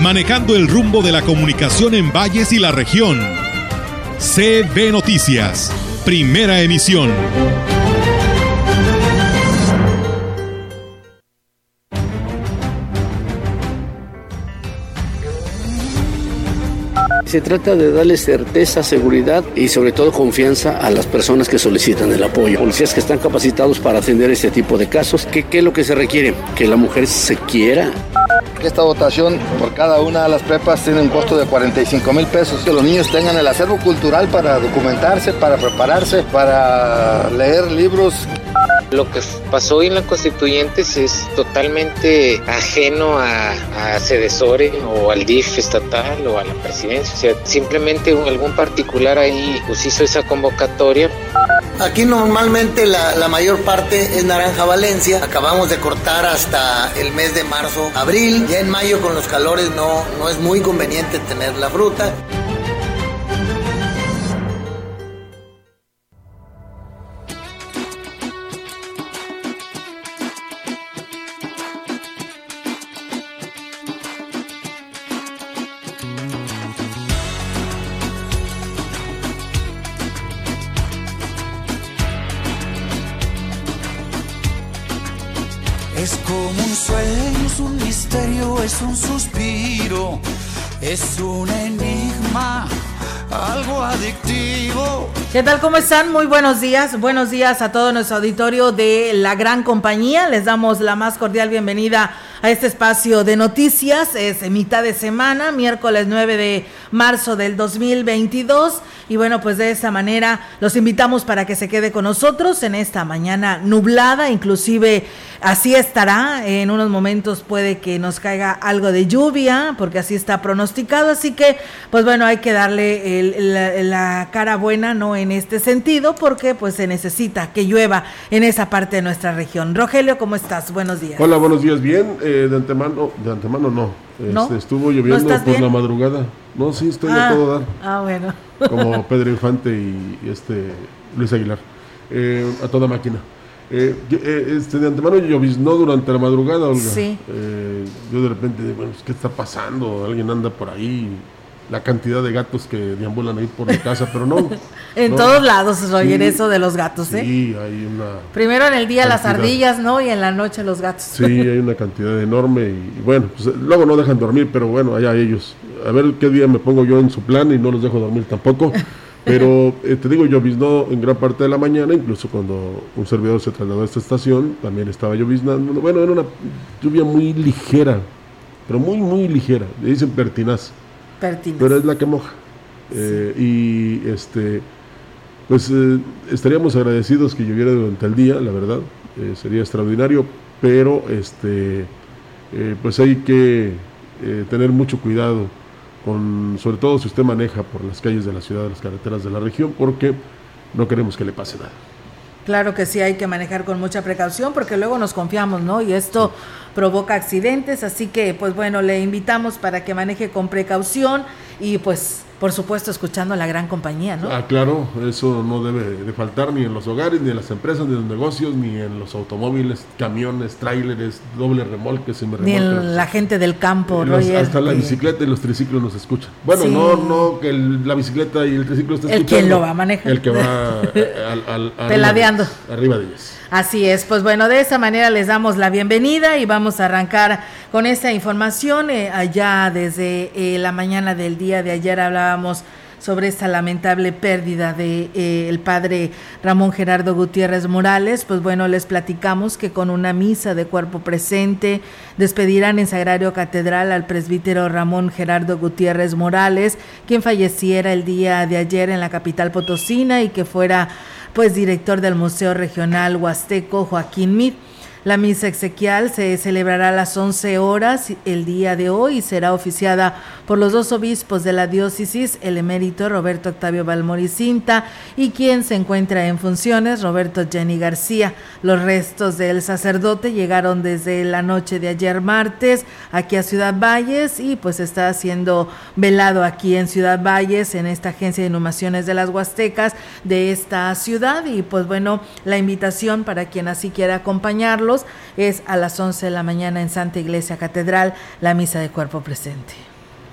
manejando el rumbo de la comunicación en valles y la región. CB Noticias, primera emisión. Se trata de darle certeza, seguridad y sobre todo confianza a las personas que solicitan el apoyo. Policías que están capacitados para atender este tipo de casos. ¿Qué, qué es lo que se requiere? Que la mujer se quiera. Esta votación por cada una de las prepas tiene un costo de 45 mil pesos. Que los niños tengan el acervo cultural para documentarse, para prepararse, para leer libros. Lo que pasó hoy en la Constituyentes es totalmente ajeno a, a Cedesore o al DIF estatal o a la presidencia. O sea, simplemente algún particular ahí pues hizo esa convocatoria. Aquí normalmente la, mayor parte es naranja Valencia. Acabamos de cortar hasta el mes de marzo, abril. Ya en mayo con los calores no, no es muy conveniente tener la fruta. Es como un sueño, es un misterio, es un suspiro, es un enigma, algo adictivo. ¿Qué tal? ¿Cómo están? Muy buenos días. Buenos días a todo nuestro auditorio de la gran compañía. Les damos la más cordial bienvenida a este espacio de noticias. Es mitad de semana, miércoles 9 de marzo del 2022. Y bueno, pues de esta manera los invitamos para que se quede con nosotros en esta mañana nublada, inclusive así estará. En unos momentos puede que nos caiga algo de lluvia, porque así está pronosticado. Así que, pues bueno, hay que darle la, la, cara buena, ¿no? En este sentido, porque pues se necesita que llueva en esa parte de nuestra región. Rogelio, ¿cómo estás? Buenos días. Hola, buenos días. Bien, eh, de antemano, de antemano no. ¿No? Este, estuvo lloviendo ¿No estás por bien? la madrugada. No, sí, estoy ah, a todo dar. Ah, bueno. Como Pedro Infante y, y este Luis Aguilar. Eh, a toda máquina. Eh, este, de antemano lloviznó durante la madrugada, Olga. Sí. Eh, yo de repente, bueno, ¿qué está pasando? Alguien anda por ahí. La cantidad de gatos que deambulan ahí por mi casa, pero no. en no. todos lados, Roger, Sí. eso de los gatos, ¿eh? Sí, hay una. Primero en el día las ardillas, ¿no? Y en la noche los gatos. Sí, hay una cantidad enorme y, y bueno, pues, luego no dejan dormir, pero bueno, allá ellos. A ver qué día me pongo yo en su plan y no los dejo dormir tampoco. Pero eh, te digo, lloviznó en gran parte de la mañana, incluso cuando un servidor se trasladó a esta estación, también estaba lloviznando. Bueno, era una lluvia muy ligera, pero muy, muy ligera. Le dicen pertinaz, Pero es la que moja. Eh, y este, pues eh, estaríamos agradecidos que lloviera durante el día, la verdad, eh, sería extraordinario, pero este, pues hay que tener mucho cuidado, con, sobre todo si usted maneja por las calles de la ciudad, las carreteras de la región, porque no queremos que le pase nada. Claro que sí, hay que manejar con mucha precaución porque luego nos confiamos, ¿no? Y esto provoca accidentes, así que pues bueno, le invitamos para que maneje con precaución y pues por supuesto escuchando a la gran compañía, ¿no? Ah, claro, eso no debe de faltar ni en los hogares, ni en las empresas, ni en los negocios, ni en los automóviles, camiones, tráileres, doble remolques, Ni en la gente del campo, Eh, los- Roger. hasta la bicicleta y los triciclos nos escuchan. Bueno, Sí. no, no que el- la bicicleta y el triciclo esté El escuchando. quien lo va a manejar. El que va al, al- arriba Peladeando. arriba de ellas. Así es, pues bueno, de esa manera les damos la bienvenida y vamos a arrancar con esta información. Eh, allá desde eh, la mañana del día de ayer hablábamos sobre esta lamentable pérdida de eh, el padre Ramón Gerardo Gutiérrez Morales, pues bueno, les platicamos que con una misa de cuerpo presente despedirán en Sagrario Catedral al presbítero Ramón Gerardo Gutiérrez Morales, quien falleciera el día de ayer en la capital potosina y que fuera pues director del Museo Regional Huasteco Joaquín Mir. La misa exequial se celebrará a las 11 horas el día de hoy y será oficiada por los dos obispos de la diócesis, el emérito Roberto Octavio Balmoricinta y quien se encuentra en funciones, Roberto Jenny García. Los restos del sacerdote llegaron desde la noche de ayer martes aquí a Ciudad Valles y pues está siendo velado aquí en Ciudad Valles, en esta agencia de inhumaciones de las Huastecas de esta ciudad y pues bueno, la invitación para quien así quiera acompañarlo es a las 11 de la mañana en Santa Iglesia Catedral, la misa de cuerpo presente.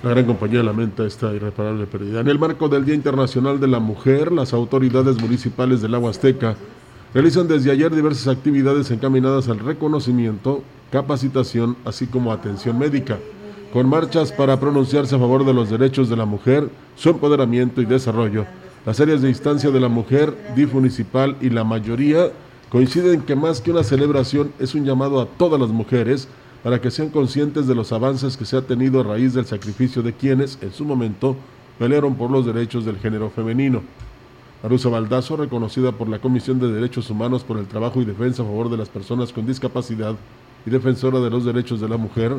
La gran compañía lamenta esta irreparable pérdida. En el marco del Día Internacional de la Mujer, las autoridades municipales del Agua Azteca realizan desde ayer diversas actividades encaminadas al reconocimiento, capacitación, así como atención médica, con marchas para pronunciarse a favor de los derechos de la mujer, su empoderamiento y desarrollo. Las áreas de instancia de la mujer, DIF municipal y la mayoría coinciden que más que una celebración es un llamado a todas las mujeres para que sean conscientes de los avances que se ha tenido a raíz del sacrificio de quienes, en su momento, pelearon por los derechos del género femenino. Marusa Baldazo, reconocida por la Comisión de Derechos Humanos por el trabajo y defensa a favor de las personas con discapacidad y defensora de los derechos de la mujer,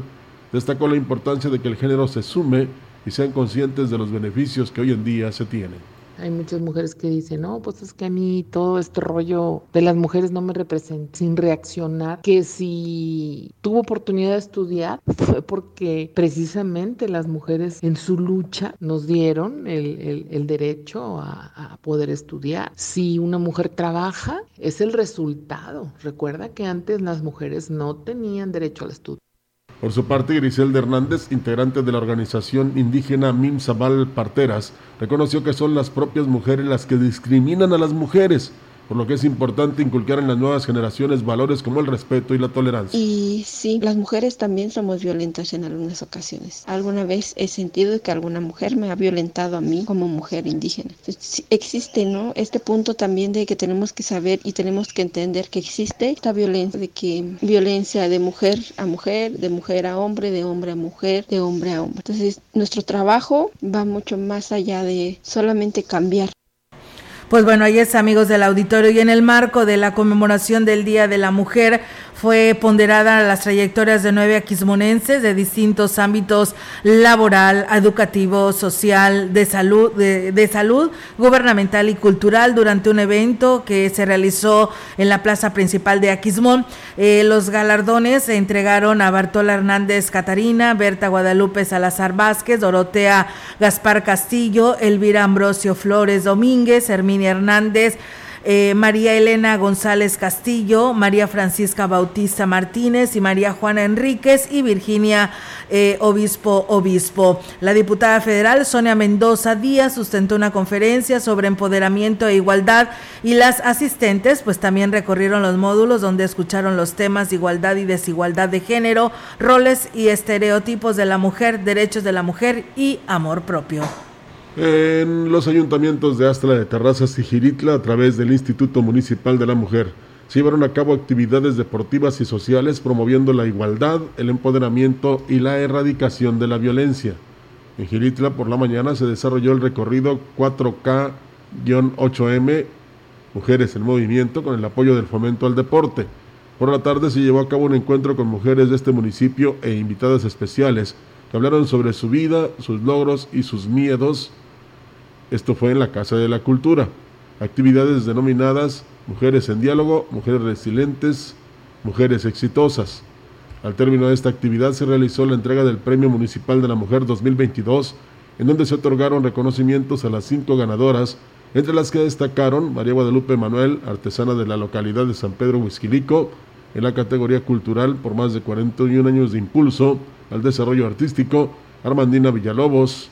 destacó la importancia de que el género se sume y sean conscientes de los beneficios que hoy en día se tienen. Hay muchas mujeres que dicen, no, pues es que a mí todo este rollo de las mujeres no me representa, sin reaccionar, que si tuvo oportunidad de estudiar fue porque precisamente las mujeres en su lucha nos dieron el, derecho a, a poder estudiar. Si una mujer trabaja, es el resultado. Recuerda que antes las mujeres no tenían derecho al estudio. Por su parte, Griselda Hernández, integrante de la organización indígena Mimzabal Parteras, reconoció que son las propias mujeres las que discriminan a las mujeres por lo que es importante inculcar en las nuevas generaciones valores como el respeto y la tolerancia. Y sí, las mujeres también somos violentas en algunas ocasiones. Alguna vez he sentido que alguna mujer me ha violentado a mí como mujer indígena. Existe, ¿no? Este punto también de que tenemos que saber y tenemos que entender que existe esta violencia, de que violencia de mujer a mujer, de mujer a hombre, de hombre a mujer, de hombre a hombre. Entonces, nuestro trabajo va mucho más allá de solamente cambiar pues bueno, ahí es amigos del auditorio y en el marco de la conmemoración del Día de la Mujer, fue ponderada las trayectorias de nueve aquismonenses de distintos ámbitos laboral, educativo, social, de salud, de, salud, gubernamental y cultural durante un evento que se realizó en la plaza principal de Aquismón. Eh, los galardones se entregaron a Bartola Hernández Catarina, Berta Guadalupe Salazar Vázquez, Dorotea Gaspar Castillo, Elvira Ambrosio Flores Domínguez, Hernández, eh, María Elena González Castillo, María Francisca Bautista Martínez y María Juana Enríquez y Virginia eh, Obispo Obispo. La diputada federal Sonia Mendoza Díaz sustentó una conferencia sobre empoderamiento e igualdad y las asistentes pues también recorrieron los módulos donde escucharon los temas de igualdad y desigualdad de género, roles y estereotipos de la mujer, derechos de la mujer y amor propio en los ayuntamientos de Astra de Terrazas y Giritla a través del Instituto Municipal de la Mujer. Se llevaron a cabo actividades deportivas y sociales promoviendo la igualdad, el empoderamiento y la erradicación de la violencia. En Giritla por la mañana se desarrolló el recorrido 4K-8M Mujeres en Movimiento con el apoyo del fomento al deporte. Por la tarde se llevó a cabo un encuentro con mujeres de este municipio e invitadas especiales que hablaron sobre su vida, sus logros y sus miedos esto fue en la Casa de la Cultura. Actividades denominadas Mujeres en Diálogo, Mujeres Resilientes, Mujeres Exitosas. Al término de esta actividad se realizó la entrega del Premio Municipal de la Mujer 2022, en donde se otorgaron reconocimientos a las cinco ganadoras, entre las que destacaron María Guadalupe Manuel, artesana de la localidad de San Pedro Huizquilico, en la categoría cultural por más de 41 años de impulso al desarrollo artístico, Armandina Villalobos,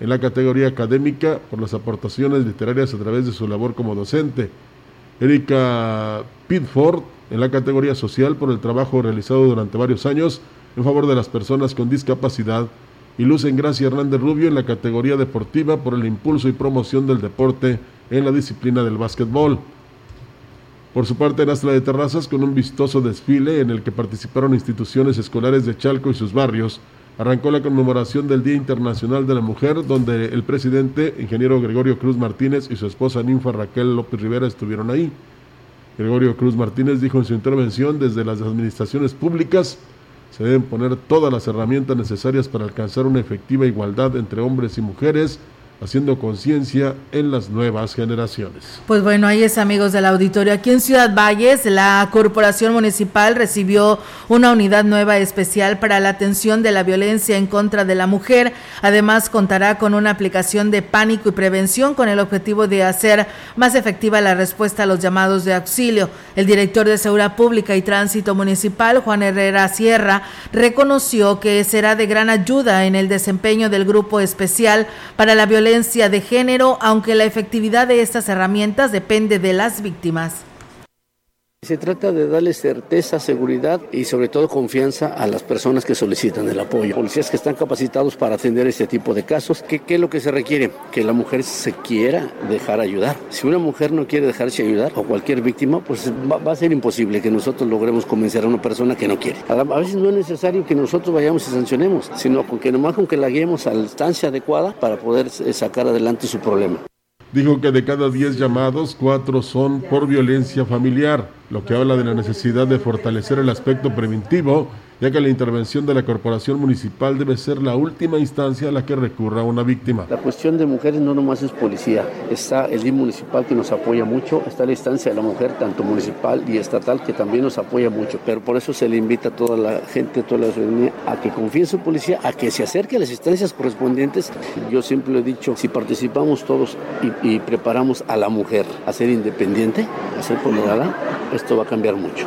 en la categoría académica por las aportaciones literarias a través de su labor como docente. Erika Pitford en la categoría social por el trabajo realizado durante varios años en favor de las personas con discapacidad y Luz Gracia Hernández Rubio en la categoría deportiva por el impulso y promoción del deporte en la disciplina del básquetbol. Por su parte, en Astra de Terrazas, con un vistoso desfile en el que participaron instituciones escolares de Chalco y sus barrios, arrancó la conmemoración del Día Internacional de la Mujer, donde el presidente, ingeniero Gregorio Cruz Martínez, y su esposa ninfa Raquel López Rivera estuvieron ahí. Gregorio Cruz Martínez dijo en su intervención, desde las administraciones públicas se deben poner todas las herramientas necesarias para alcanzar una efectiva igualdad entre hombres y mujeres haciendo conciencia en las nuevas generaciones. Pues bueno, ahí es amigos del auditorio. Aquí en Ciudad Valles, la Corporación Municipal recibió una unidad nueva especial para la atención de la violencia en contra de la mujer. Además, contará con una aplicación de pánico y prevención con el objetivo de hacer más efectiva la respuesta a los llamados de auxilio. El director de Seguridad Pública y Tránsito Municipal, Juan Herrera Sierra, reconoció que será de gran ayuda en el desempeño del grupo especial para la violencia de género, aunque la efectividad de estas herramientas depende de las víctimas. Se trata de darle certeza, seguridad y sobre todo confianza a las personas que solicitan el apoyo. Policías que están capacitados para atender este tipo de casos. ¿Qué, ¿Qué, es lo que se requiere? Que la mujer se quiera dejar ayudar. Si una mujer no quiere dejarse ayudar o cualquier víctima, pues va, a ser imposible que nosotros logremos convencer a una persona que no quiere. A, a, veces no es necesario que nosotros vayamos y sancionemos, sino con que nomás con que la guiemos a la instancia adecuada para poder sacar adelante su problema. Dijo que de cada 10 llamados, 4 son por violencia familiar, lo que habla de la necesidad de fortalecer el aspecto preventivo ya que la intervención de la corporación municipal debe ser la última instancia a la que recurra una víctima. La cuestión de mujeres no nomás es policía, está el DIM municipal que nos apoya mucho, está la instancia de la mujer, tanto municipal y estatal, que también nos apoya mucho, pero por eso se le invita a toda la gente, a toda la ciudadanía, a que confíe en su policía, a que se acerque a las instancias correspondientes. Yo siempre he dicho, si participamos todos y, y preparamos a la mujer a ser independiente, a ser ponderada, esto va a cambiar mucho.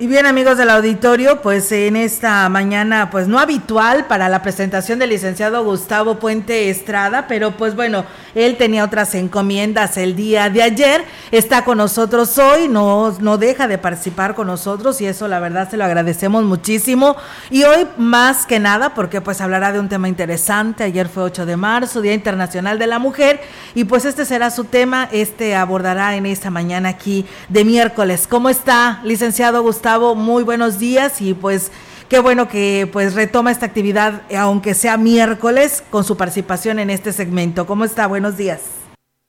Y bien amigos del auditorio, pues en esta mañana pues no habitual para la presentación del licenciado Gustavo Puente Estrada, pero pues bueno, él tenía otras encomiendas el día de ayer, está con nosotros hoy, no, no deja de participar con nosotros y eso la verdad se lo agradecemos muchísimo. Y hoy más que nada porque pues hablará de un tema interesante, ayer fue 8 de marzo, Día Internacional de la Mujer, y pues este será su tema, este abordará en esta mañana aquí de miércoles. ¿Cómo está, licenciado Gustavo? Muy buenos días y pues qué bueno que pues retoma esta actividad, aunque sea miércoles, con su participación en este segmento. ¿Cómo está? Buenos días.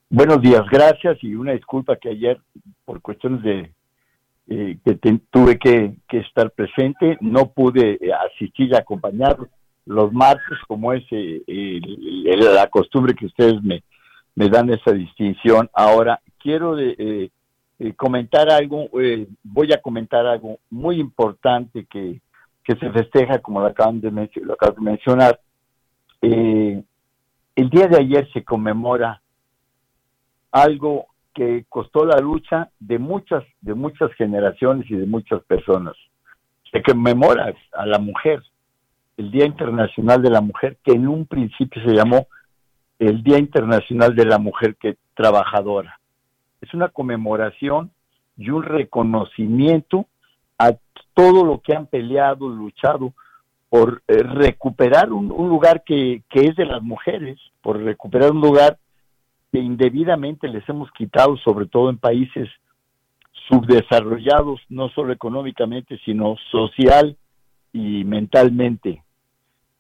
Buenos días, gracias y una disculpa que ayer por cuestiones de eh, que tuve que, estar presente, no pude asistir y acompañar los martes como es eh, la costumbre que ustedes me, me dan esa distinción. Ahora, quiero de, eh, comentar algo, eh, voy a comentar algo muy importante que, que se festeja, como lo acaban de, lo acaban de mencionar. Eh, el día de ayer se conmemora algo que costó la lucha de muchas, de muchas generaciones y de muchas personas. Se conmemora a la mujer, el Día Internacional de la Mujer, que en un principio se llamó el Día Internacional de la Mujer que Trabajadora es una conmemoración y un reconocimiento a todo lo que han peleado, luchado por eh, recuperar un, lugar que, es de las mujeres, por recuperar un lugar que indebidamente les hemos quitado, sobre todo en países subdesarrollados, no solo económicamente, sino social y mentalmente.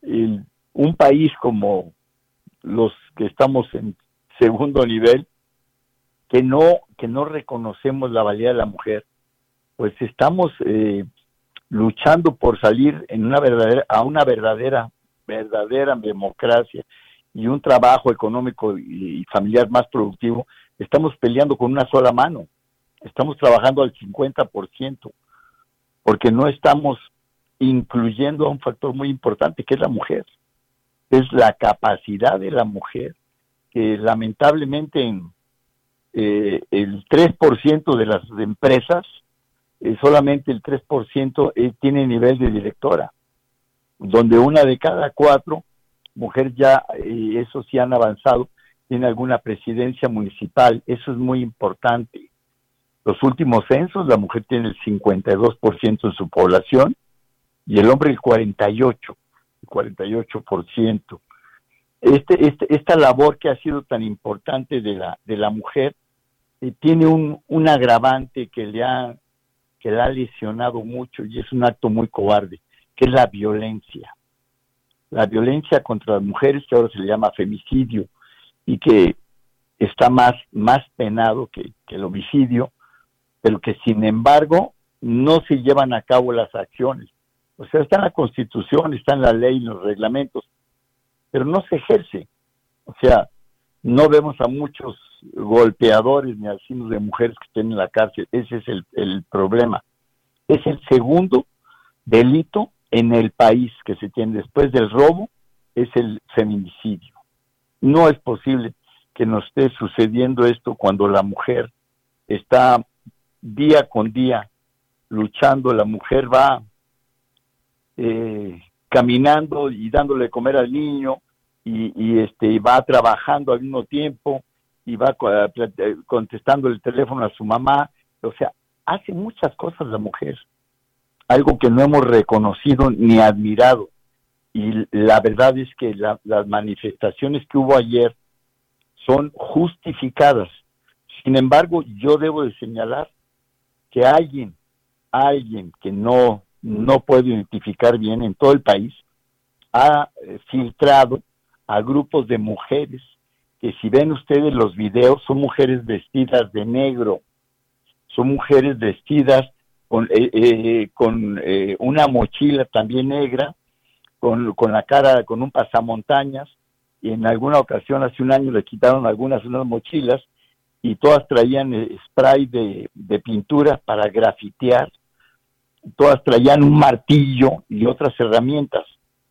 Un país como los que estamos en segundo nivel, que no que no reconocemos la valía de la mujer, pues estamos eh, luchando por salir en una verdadera a una verdadera verdadera democracia y un trabajo económico y, familiar más productivo, estamos peleando con una sola mano. Estamos trabajando al 50%, porque no estamos incluyendo a un factor muy importante que es la mujer. Es la capacidad de la mujer que lamentablemente en eh, el 3% de las empresas, eh, solamente el 3% eh, tiene nivel de directora, donde una de cada cuatro mujeres ya, eh, eso sí han avanzado, tiene alguna presidencia municipal, eso es muy importante. Los últimos censos, la mujer tiene el 52% en su población y el hombre el 48%, el 48%. este, este, esta labor que ha sido tan importante de la, de la mujer eh, tiene un, un agravante que le, ha, que ha lesionado mucho y es un acto muy cobarde, que es la violencia. La violencia contra las mujeres, que ahora se le llama femicidio, y que está más, más penado que, que el homicidio, pero que sin embargo no se llevan a cabo las acciones. O sea, está en la Constitución, está en la ley, en los reglamentos, pero no se ejerce. O sea, no vemos a muchos golpeadores ni asesinos de mujeres que estén en la cárcel. Ese es el, el problema. Es el segundo delito en el país que se tiene después del robo, es el feminicidio. No es posible que nos esté sucediendo esto cuando la mujer está día con día luchando, la mujer va eh, caminando y dándole comer al niño y, este va trabajando al mismo tiempo y va eh, contestando el teléfono a su mamá, o sea, hace muchas cosas la mujer, algo que no hemos reconocido ni admirado. Y la verdad es que las manifestaciones que hubo ayer son justificadas. Sin embargo, yo debo de señalar que alguien, alguien que no, no puedo identificar bien en todo el país, ha eh, filtrado a grupos de mujeres que si ven ustedes los videos son mujeres vestidas de negro, son mujeres vestidas con, eh, eh, con una mochila también negra, con, con, la cara, con un pasamontañas, y en alguna ocasión hace un año le quitaron algunas unas mochilas y todas traían spray de, de pintura para grafitear, todas traían un martillo y otras herramientas,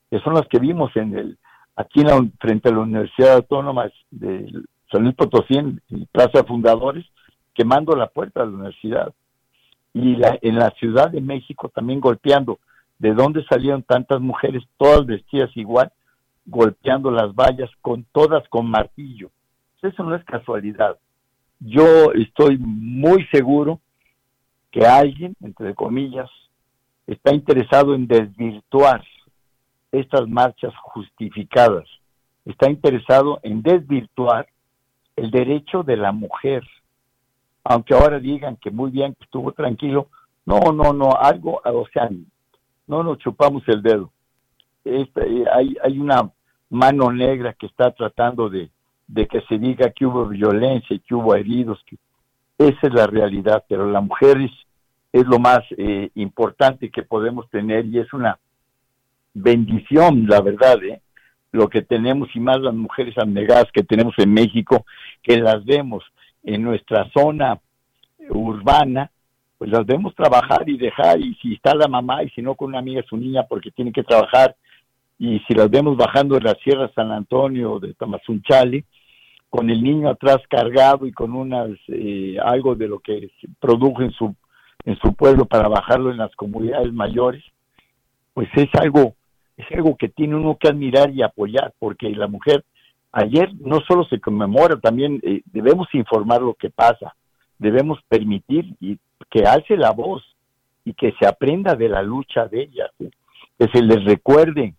que son las que vimos en el aquí en la, frente a la Universidad Autónoma de San Luis Potosí, en, Plaza Fundadores, quemando la puerta de la universidad. Y la, en la Ciudad de México también golpeando. ¿De dónde salieron tantas mujeres, todas vestidas igual, golpeando las vallas, con todas con martillo? Eso no es casualidad. Yo estoy muy seguro que alguien, entre comillas, está interesado en desvirtuar estas marchas justificadas. Está interesado en desvirtuar el derecho de la mujer. Aunque ahora digan que muy bien, que estuvo tranquilo. No, no, no, algo, o sea, no nos chupamos el dedo. Este, hay, hay una mano negra que está tratando de, de que se diga que hubo violencia que hubo heridos. Que, esa es la realidad, pero la mujer es, es lo más eh, importante que podemos tener y es una bendición, la verdad, ¿eh? lo que tenemos y más las mujeres abnegadas que tenemos en México, que las vemos en nuestra zona urbana, pues las vemos trabajar y dejar, y si está la mamá y si no con una amiga su niña porque tiene que trabajar, y si las vemos bajando de la Sierra San Antonio de Tamazunchale, con el niño atrás cargado y con unas eh, algo de lo que produjo en su en su pueblo para bajarlo en las comunidades mayores, pues es algo es algo que tiene uno que admirar y apoyar, porque la mujer, ayer no solo se conmemora, también eh, debemos informar lo que pasa, debemos permitir y que alce la voz y que se aprenda de la lucha de ellas, que se les recuerde,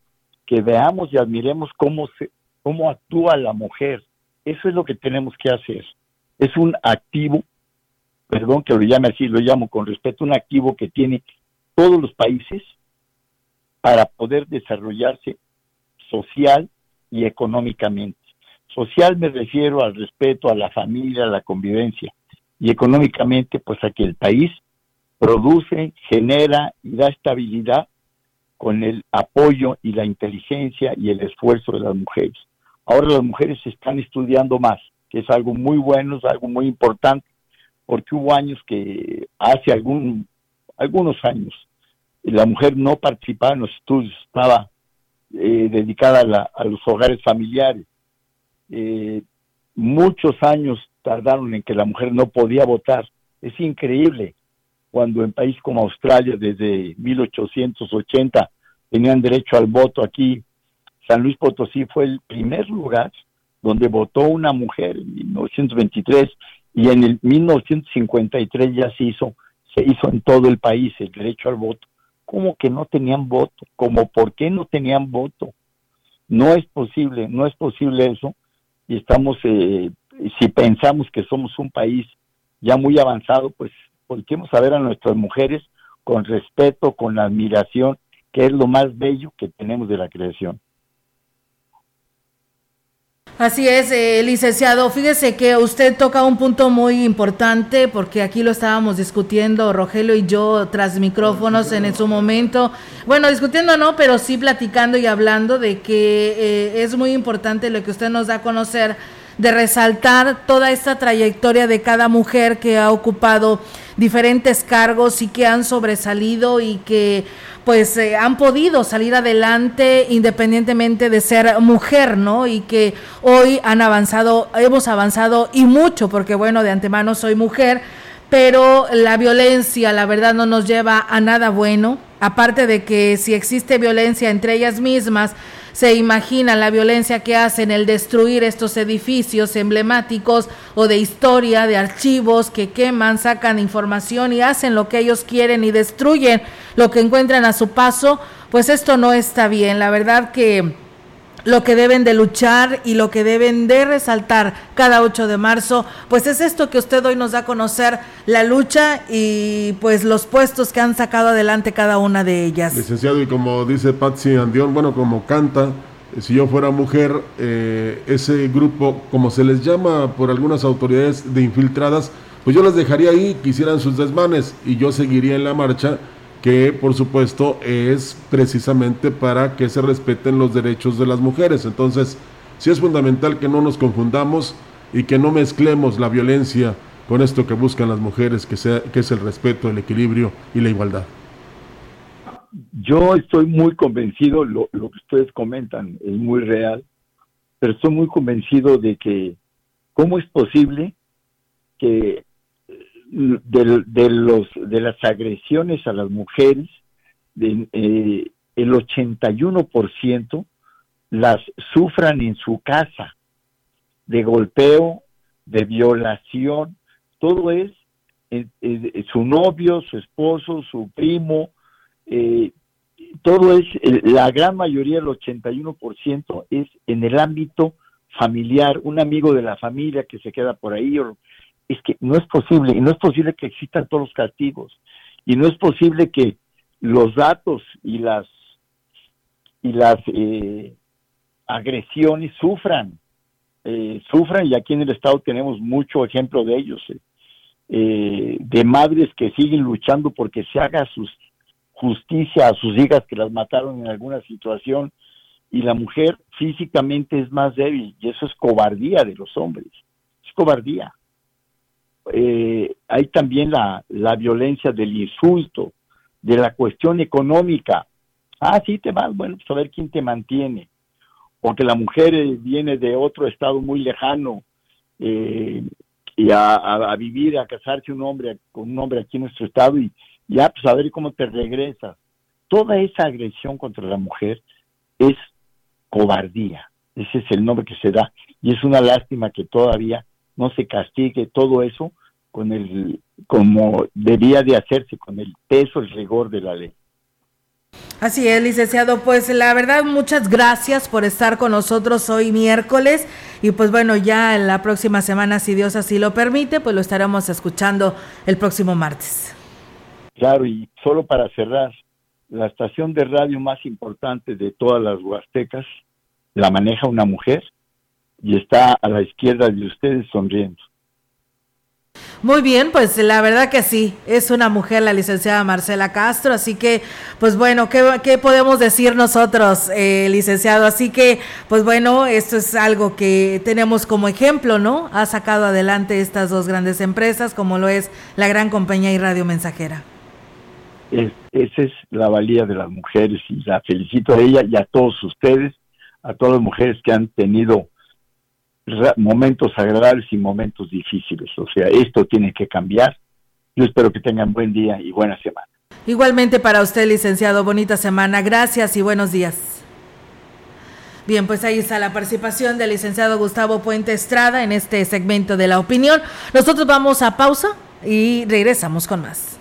que veamos y admiremos cómo, se, cómo actúa la mujer. Eso es lo que tenemos que hacer. Es un activo, perdón que lo llame así, lo llamo con respeto, un activo que tiene todos los países para poder desarrollarse social y económicamente. Social me refiero al respeto a la familia, a la convivencia, y económicamente pues a que el país produce, genera y da estabilidad con el apoyo y la inteligencia y el esfuerzo de las mujeres. Ahora las mujeres están estudiando más, que es algo muy bueno, es algo muy importante, porque hubo años que hace algún, algunos años la mujer no participaba en los estudios, estaba eh, dedicada a, los hogares familiares. Eh, muchos años tardaron en que la mujer no podía votar. Es increíble cuando en países como Australia desde 1880 tenían derecho al voto aquí. San Luis Potosí fue el primer lugar donde votó una mujer en 1923 y en el 1953 ya se hizo se hizo en todo el país el derecho al voto como que no tenían voto, como por qué no tenían voto. No es posible, no es posible eso. Y estamos, eh, si pensamos que somos un país ya muy avanzado, pues volvemos a ver a nuestras mujeres con respeto, con admiración, que es lo más bello que tenemos de la creación. Así es, eh, licenciado. Fíjese que usted toca un punto muy importante porque aquí lo estábamos discutiendo Rogelio y yo tras micrófonos en su momento. Bueno, discutiendo no, pero sí platicando y hablando de que eh, es muy importante lo que usted nos da a conocer de resaltar toda esta trayectoria de cada mujer que ha ocupado diferentes cargos y que han sobresalido y que pues eh, han podido salir adelante independientemente de ser mujer, ¿no? Y que hoy han avanzado, hemos avanzado y mucho, porque bueno, de antemano soy mujer, pero la violencia, la verdad, no nos lleva a nada bueno, aparte de que si existe violencia entre ellas mismas, se imagina la violencia que hacen el destruir estos edificios emblemáticos o de historia, de archivos que queman, sacan información y hacen lo que ellos quieren y destruyen lo que encuentran a su paso, pues esto no está bien. La verdad que lo que deben de luchar y lo que deben de resaltar cada 8 de marzo, pues es esto que usted hoy nos da a conocer, la lucha y pues los puestos que han sacado adelante cada una de ellas. Licenciado, y como dice Patsy Andión, bueno, como canta, eh, si yo fuera mujer, eh, ese grupo, como se les llama por algunas autoridades de infiltradas, pues yo las dejaría ahí, que hicieran sus desmanes y yo seguiría en la marcha que por supuesto es precisamente para que se respeten los derechos de las mujeres. Entonces, sí es fundamental que no nos confundamos y que no mezclemos la violencia con esto que buscan las mujeres, que, sea, que es el respeto, el equilibrio y la igualdad. Yo estoy muy convencido, lo, lo que ustedes comentan es muy real, pero estoy muy convencido de que cómo es posible que de, de, los, de las agresiones a las mujeres, eh, el 81% las sufran en su casa, de golpeo, de violación, todo es eh, eh, su novio, su esposo, su primo, todo es, la gran mayoría, el 81% es en el ámbito familiar, un amigo de la familia que se queda por ahí o es que no es posible, y no es posible que existan todos los castigos, y no es posible que los datos y las y las eh, agresiones sufran, eh, sufran, y aquí en el Estado tenemos mucho ejemplo de ellos, eh, de madres que siguen luchando porque se haga sus justicia a sus hijas que las mataron en alguna situación, y la mujer físicamente es más débil, y eso es cobardía de los hombres, es cobardía eh, hay también la, la violencia del insulto, de la cuestión económica. Ah, sí te vas, bueno, pues a ver quién te mantiene. O que la mujer eh, viene de otro estado muy lejano eh, y a, a, vivir, a casarse un hombre con un hombre aquí en nuestro estado y ya, pues a ver cómo te regresas. Toda esa agresión contra la mujer es cobardía. Ese es el nombre que se da. Y es una lástima que todavía no se castigue todo eso con el como debía de hacerse con el peso, el rigor de la ley. Así es, licenciado. Pues la verdad, muchas gracias por estar con nosotros hoy miércoles. Y pues bueno, ya en la próxima semana, si Dios así lo permite, pues lo estaremos escuchando el próximo martes. Claro, y solo para cerrar, la estación de radio más importante de todas las huastecas la maneja una mujer y está a la izquierda de ustedes sonriendo. Muy bien, pues la verdad que sí, es una mujer la licenciada Marcela Castro, así que, pues bueno, ¿qué, podemos decir nosotros, eh, licenciado? Así que, pues bueno, esto es algo que tenemos como ejemplo, ¿no? Ha sacado adelante estas dos grandes empresas, como lo es la gran compañía y radio mensajera. esa es la valía de las mujeres y la felicito a ella y a todos ustedes, a todas las mujeres que han tenido momentos agradables y momentos difíciles. O sea, esto tiene que cambiar. Yo espero que tengan buen día y buena semana. Igualmente para usted, licenciado, bonita semana. Gracias y buenos días. Bien, pues ahí está la participación del licenciado Gustavo Puente Estrada en este segmento de la opinión. Nosotros vamos a pausa y regresamos con más.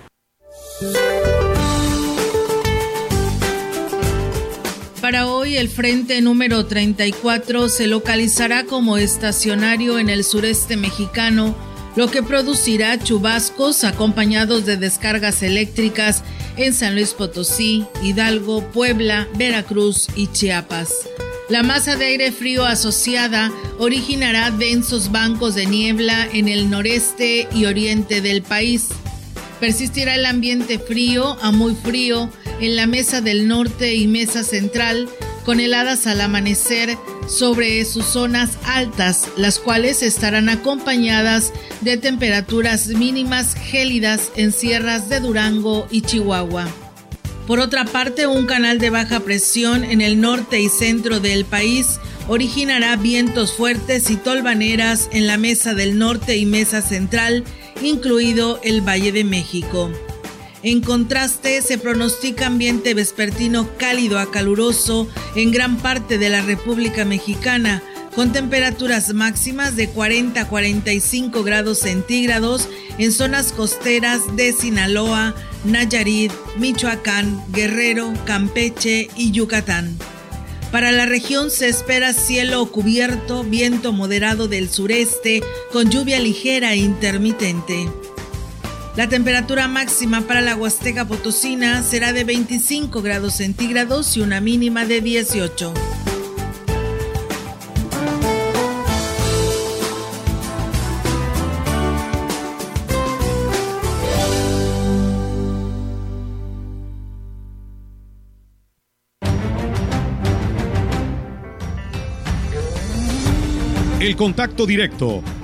Para hoy el frente número 34 se localizará como estacionario en el sureste mexicano, lo que producirá chubascos acompañados de descargas eléctricas en San Luis Potosí, Hidalgo, Puebla, Veracruz y Chiapas. La masa de aire frío asociada originará densos bancos de niebla en el noreste y oriente del país. Persistirá el ambiente frío a muy frío en la mesa del norte y mesa central, con heladas al amanecer sobre sus zonas altas, las cuales estarán acompañadas de temperaturas mínimas gélidas en sierras de Durango y Chihuahua. Por otra parte, un canal de baja presión en el norte y centro del país originará vientos fuertes y tolvaneras en la mesa del norte y mesa central, incluido el Valle de México. En contraste, se pronostica ambiente vespertino cálido a caluroso en gran parte de la República Mexicana, con temperaturas máximas de 40 a 45 grados centígrados en zonas costeras de Sinaloa, Nayarit, Michoacán, Guerrero, Campeche y Yucatán. Para la región se espera cielo cubierto, viento moderado del sureste, con lluvia ligera e intermitente. La temperatura máxima para la Huasteca Potosina será de 25 grados centígrados y una mínima de 18. El contacto directo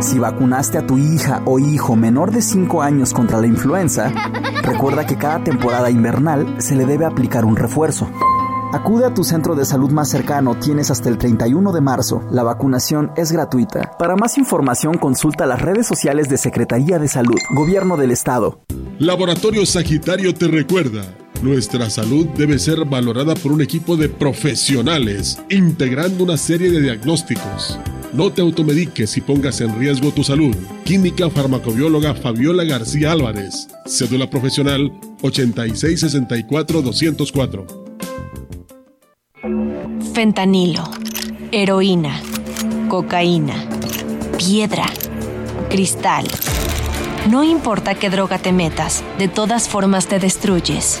Si vacunaste a tu hija o hijo menor de 5 años contra la influenza, recuerda que cada temporada invernal se le debe aplicar un refuerzo. Acude a tu centro de salud más cercano, tienes hasta el 31 de marzo. La vacunación es gratuita. Para más información consulta las redes sociales de Secretaría de Salud, Gobierno del Estado. Laboratorio Sagitario te recuerda, nuestra salud debe ser valorada por un equipo de profesionales, integrando una serie de diagnósticos. No te automediques y pongas en riesgo tu salud. Química farmacobióloga Fabiola García Álvarez. Cédula profesional 8664-204. Fentanilo. Heroína. Cocaína. Piedra. Cristal. No importa qué droga te metas, de todas formas te destruyes.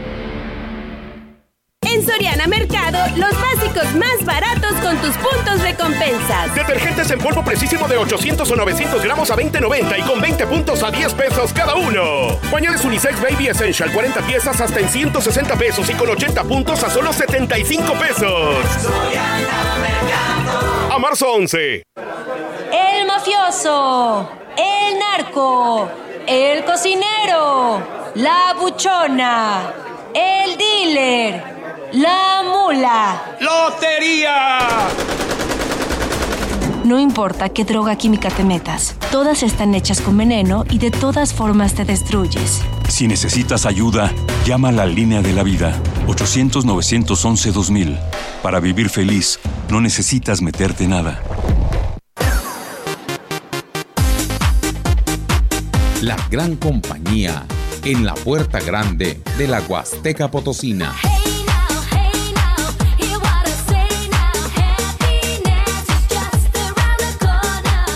En Soriana Mercado, los básicos más baratos con tus puntos recompensas. Detergentes en polvo precisísimo de 800 o 900 gramos a 20.90 y con 20 puntos a 10 pesos cada uno. Pañales Unisex Baby Essential 40 piezas hasta en 160 pesos y con 80 puntos a solo 75 pesos. A marzo 11. El mafioso, el narco, el cocinero, la buchona, el dealer, la mula. ¡Lotería! No importa qué droga química te metas, todas están hechas con veneno y de todas formas te destruyes. Si necesitas ayuda, llama a la línea de la vida 800-911-2000. Para vivir feliz, no necesitas meterte nada. La gran compañía en la puerta grande de la Huasteca Potosina.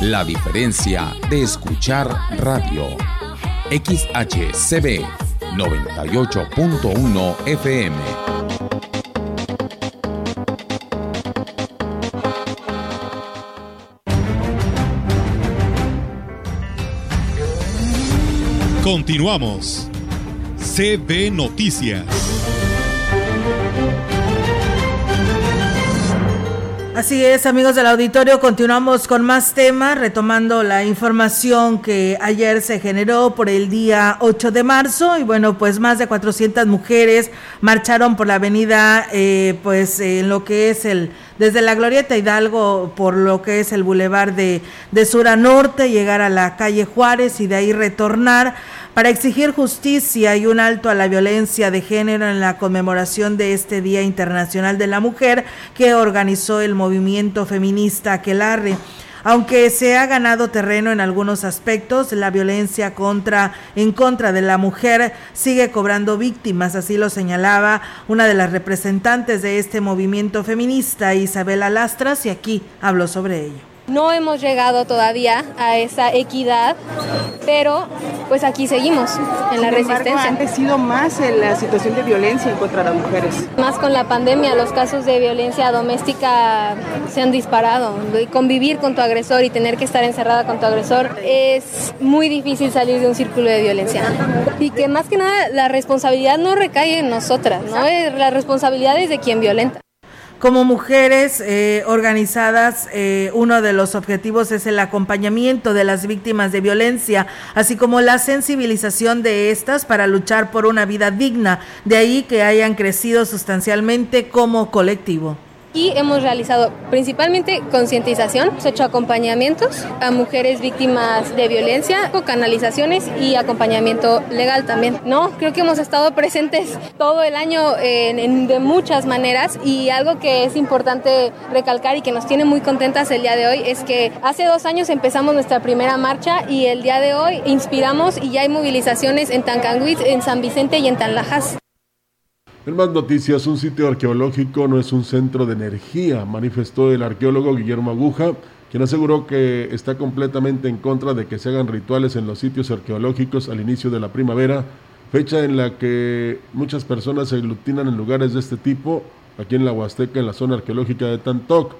la diferencia de escuchar radio. XHCB 98.1 FM. Continuamos. CB Noticias. Así es, amigos del auditorio, continuamos con más temas, retomando la información que ayer se generó por el día 8 de marzo. Y bueno, pues más de 400 mujeres marcharon por la avenida, eh, pues en lo que es el, desde la Glorieta Hidalgo, por lo que es el bulevar de, de sur a norte, llegar a la calle Juárez y de ahí retornar para exigir justicia y un alto a la violencia de género en la conmemoración de este Día Internacional de la Mujer que organizó el movimiento feminista Aquelarre. Aunque se ha ganado terreno en algunos aspectos, la violencia contra en contra de la mujer sigue cobrando víctimas, así lo señalaba una de las representantes de este movimiento feminista, Isabela Lastras, y aquí habló sobre ello. No hemos llegado todavía a esa equidad, pero pues aquí seguimos en la Sin embargo, resistencia. ha crecido más en la situación de violencia en contra de las mujeres. Más con la pandemia, los casos de violencia doméstica se han disparado. Y Convivir con tu agresor y tener que estar encerrada con tu agresor es muy difícil salir de un círculo de violencia. Y que más que nada la responsabilidad no recae en nosotras, ¿no? La responsabilidad es de quien violenta. Como mujeres eh, organizadas, eh, uno de los objetivos es el acompañamiento de las víctimas de violencia, así como la sensibilización de estas para luchar por una vida digna. De ahí que hayan crecido sustancialmente como colectivo. Y hemos realizado principalmente concientización, hemos hecho acompañamientos a mujeres víctimas de violencia, canalizaciones y acompañamiento legal también. No, creo que hemos estado presentes todo el año en- de muchas maneras y algo que es importante recalcar y que nos tiene muy contentas el día de hoy es que hace dos años empezamos nuestra primera marcha y el día de hoy inspiramos y ya hay movilizaciones en Tancanguitz, en San Vicente y en Tanlajas. En más noticias, un sitio arqueológico no es un centro de energía, manifestó el arqueólogo Guillermo Aguja, quien aseguró que está completamente en contra de que se hagan rituales en los sitios arqueológicos al inicio de la primavera, fecha en la que muchas personas se aglutinan en lugares de este tipo, aquí en la Huasteca, en la zona arqueológica de Tantoc.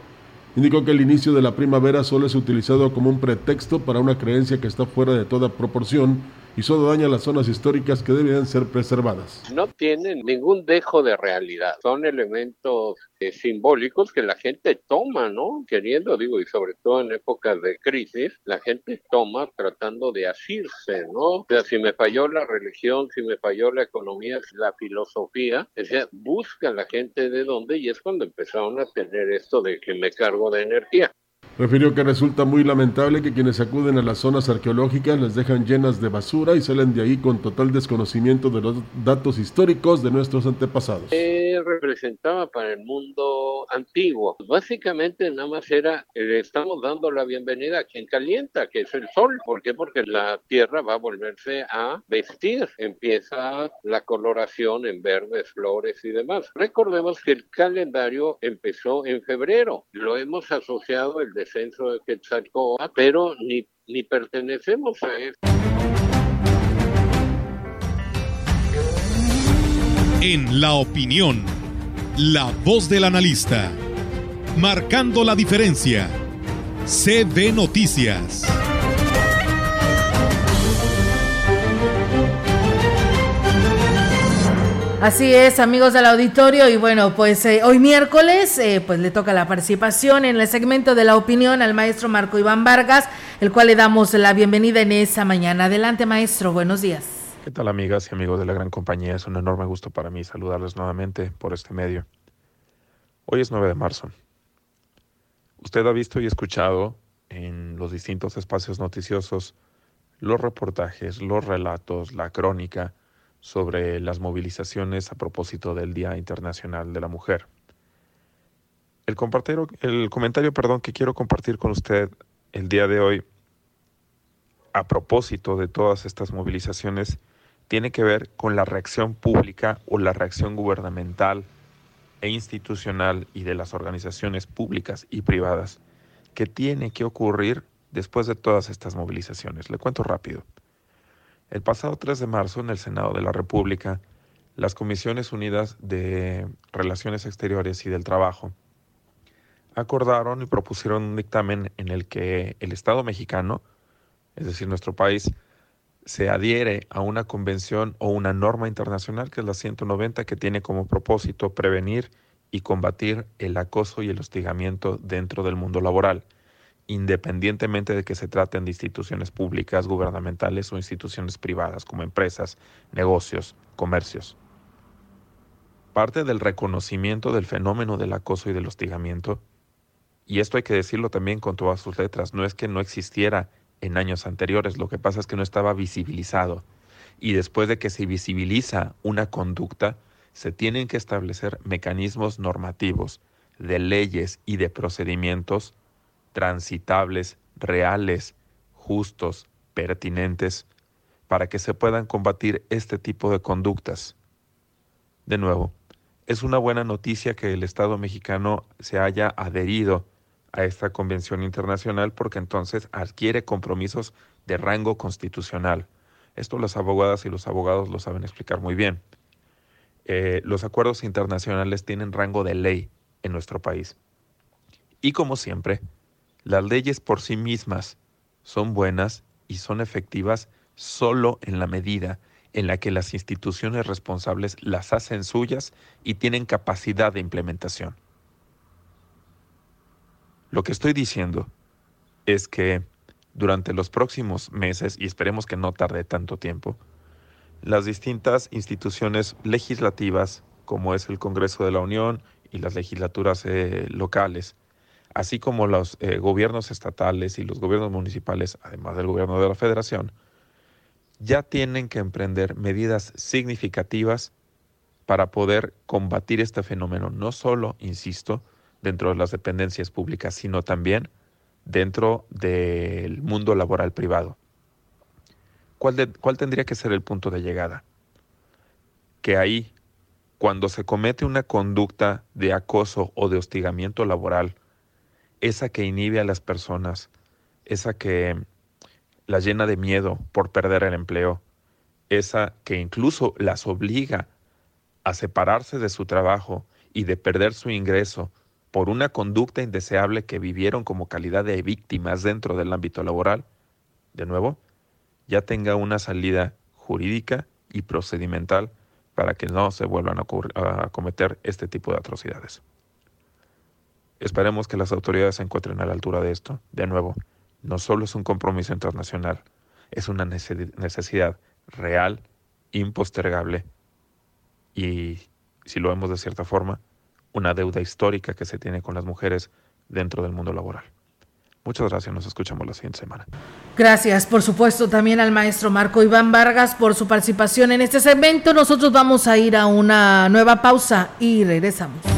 Indicó que el inicio de la primavera solo es utilizado como un pretexto para una creencia que está fuera de toda proporción y solo daña las zonas históricas que deberían ser preservadas. no tienen ningún dejo de realidad. Son elementos eh, simbólicos que la gente toma, ¿no? Queriendo, digo, y sobre todo en épocas de crisis, la gente toma tratando de asirse, ¿no? O sea, si me falló la religión, si me falló la economía, la filosofía, o sea, busca la gente de dónde y es cuando empezaron a tener esto de que me cargo de energía. Refirió que resulta muy lamentable que quienes acuden a las zonas arqueológicas les dejan llenas de basura y salen de ahí con total desconocimiento de los datos históricos de nuestros antepasados. Eh, representaba para el mundo antiguo. Básicamente nada más era, le estamos dando la bienvenida a quien calienta, que es el sol. ¿Por qué? Porque la tierra va a volverse a vestir. Empieza la coloración en verdes, flores y demás. Recordemos que el calendario empezó en febrero. Lo hemos asociado el descenso de Quetzalcóatl, pero ni, ni pertenecemos a eso. En la opinión, la voz del analista, marcando la diferencia. CB Noticias. Así es, amigos del auditorio, y bueno, pues eh, hoy miércoles, eh, pues le toca la participación en el segmento de la opinión al maestro Marco Iván Vargas, el cual le damos la bienvenida en esa mañana. Adelante, maestro, buenos días. ¿Qué tal amigas y amigos de la gran compañía? Es un enorme gusto para mí saludarles nuevamente por este medio. Hoy es 9 de marzo. Usted ha visto y escuchado en los distintos espacios noticiosos los reportajes, los relatos, la crónica sobre las movilizaciones a propósito del Día Internacional de la Mujer. El, el comentario perdón, que quiero compartir con usted el día de hoy a propósito de todas estas movilizaciones tiene que ver con la reacción pública o la reacción gubernamental e institucional y de las organizaciones públicas y privadas que tiene que ocurrir después de todas estas movilizaciones. Le cuento rápido. El pasado 3 de marzo en el Senado de la República, las Comisiones Unidas de Relaciones Exteriores y del Trabajo acordaron y propusieron un dictamen en el que el Estado mexicano, es decir, nuestro país, se adhiere a una convención o una norma internacional que es la 190 que tiene como propósito prevenir y combatir el acoso y el hostigamiento dentro del mundo laboral, independientemente de que se traten de instituciones públicas, gubernamentales o instituciones privadas como empresas, negocios, comercios. Parte del reconocimiento del fenómeno del acoso y del hostigamiento, y esto hay que decirlo también con todas sus letras, no es que no existiera en años anteriores. Lo que pasa es que no estaba visibilizado. Y después de que se visibiliza una conducta, se tienen que establecer mecanismos normativos de leyes y de procedimientos transitables, reales, justos, pertinentes, para que se puedan combatir este tipo de conductas. De nuevo, es una buena noticia que el Estado mexicano se haya adherido a esta convención internacional porque entonces adquiere compromisos de rango constitucional. Esto las abogadas y los abogados lo saben explicar muy bien. Eh, los acuerdos internacionales tienen rango de ley en nuestro país. Y como siempre, las leyes por sí mismas son buenas y son efectivas solo en la medida en la que las instituciones responsables las hacen suyas y tienen capacidad de implementación. Lo que estoy diciendo es que durante los próximos meses, y esperemos que no tarde tanto tiempo, las distintas instituciones legislativas, como es el Congreso de la Unión y las legislaturas eh, locales, así como los eh, gobiernos estatales y los gobiernos municipales, además del gobierno de la federación, ya tienen que emprender medidas significativas para poder combatir este fenómeno, no solo, insisto, dentro de las dependencias públicas, sino también dentro del mundo laboral privado. ¿Cuál, ¿Cuál, tendría que ser el punto de llegada? Que ahí, cuando se comete una conducta de acoso o de hostigamiento laboral, esa que inhibe a las personas, esa que las llena de miedo por perder el empleo, esa que incluso las obliga a separarse de su trabajo y de perder su ingreso por una conducta indeseable que vivieron como calidad de víctimas dentro del ámbito laboral, de nuevo, ya tenga una salida jurídica y procedimental para que no se vuelvan a, cometer este tipo de atrocidades. Esperemos que las autoridades se encuentren a la altura de esto. De nuevo, no solo es un compromiso internacional, es una necesidad real, impostergable y, si lo vemos de cierta forma, una deuda histórica que se tiene con las mujeres dentro del mundo laboral. Muchas gracias, nos escuchamos la siguiente semana. Gracias, por supuesto, también al maestro Marco Iván Vargas por su participación en este segmento. Nosotros vamos a ir a una nueva pausa y regresamos.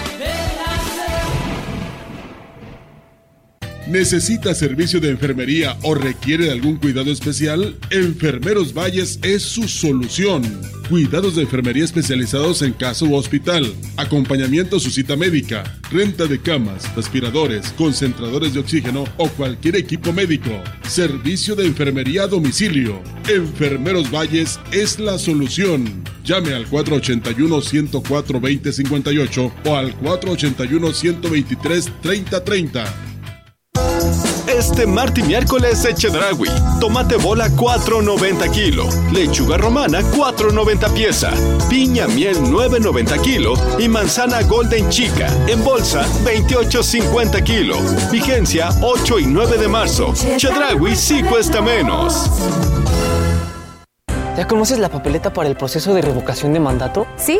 ¿Necesita servicio de enfermería o requiere de algún cuidado especial? Enfermeros Valles es su solución. Cuidados de enfermería especializados en casa u hospital, acompañamiento a su cita médica, renta de camas, respiradores, concentradores de oxígeno o cualquier equipo médico. Servicio de enfermería a domicilio. Enfermeros Valles es la solución. Llame al 481-104-2058 o al 481-123-3030. Este martes y miércoles de Chedraui. Tomate bola 4.90 kilo. Lechuga romana 4.90 pieza. Piña miel 9.90 kilo. Y manzana golden chica en bolsa 28.50 kilo. Vigencia 8 y 9 de marzo. Chedraui sí cuesta menos. ¿Ya conoces la papeleta para el proceso de revocación de mandato? Sí,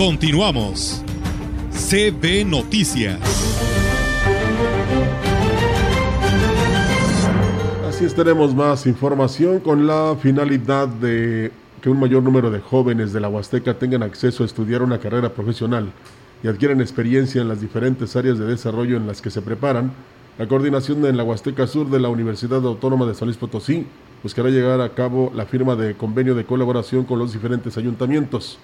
Continuamos. CB Noticias. Así es, tenemos más información con la finalidad de que un mayor número de jóvenes de la Huasteca tengan acceso a estudiar una carrera profesional y adquieran experiencia en las diferentes áreas de desarrollo en las que se preparan. La coordinación en la Huasteca Sur de la Universidad Autónoma de San Luis Potosí buscará llegar a cabo la firma de convenio de colaboración con los diferentes ayuntamientos.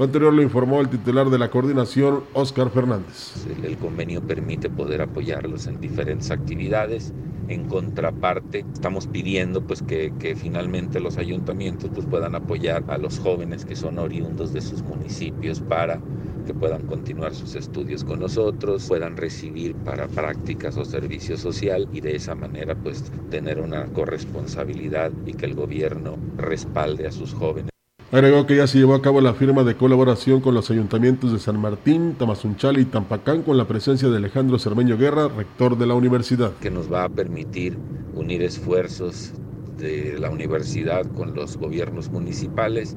Lo anterior lo informó el titular de la coordinación, Óscar Fernández. El, convenio permite poder apoyarlos en diferentes actividades. En contraparte, estamos pidiendo pues, que, que, finalmente los ayuntamientos pues, puedan apoyar a los jóvenes que son oriundos de sus municipios para que puedan continuar sus estudios con nosotros, puedan recibir para prácticas o servicio social y de esa manera pues tener una corresponsabilidad y que el gobierno respalde a sus jóvenes. Agregó que ya se llevó a cabo la firma de colaboración con los ayuntamientos de San Martín, Tamazunchal y Tampacán con la presencia de Alejandro Cermeño Guerra, rector de la universidad. Que nos va a permitir unir esfuerzos de la universidad con los gobiernos municipales.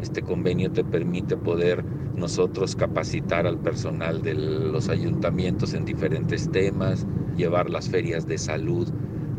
Este convenio te permite poder nosotros capacitar al personal de los ayuntamientos en diferentes temas, llevar las ferias de salud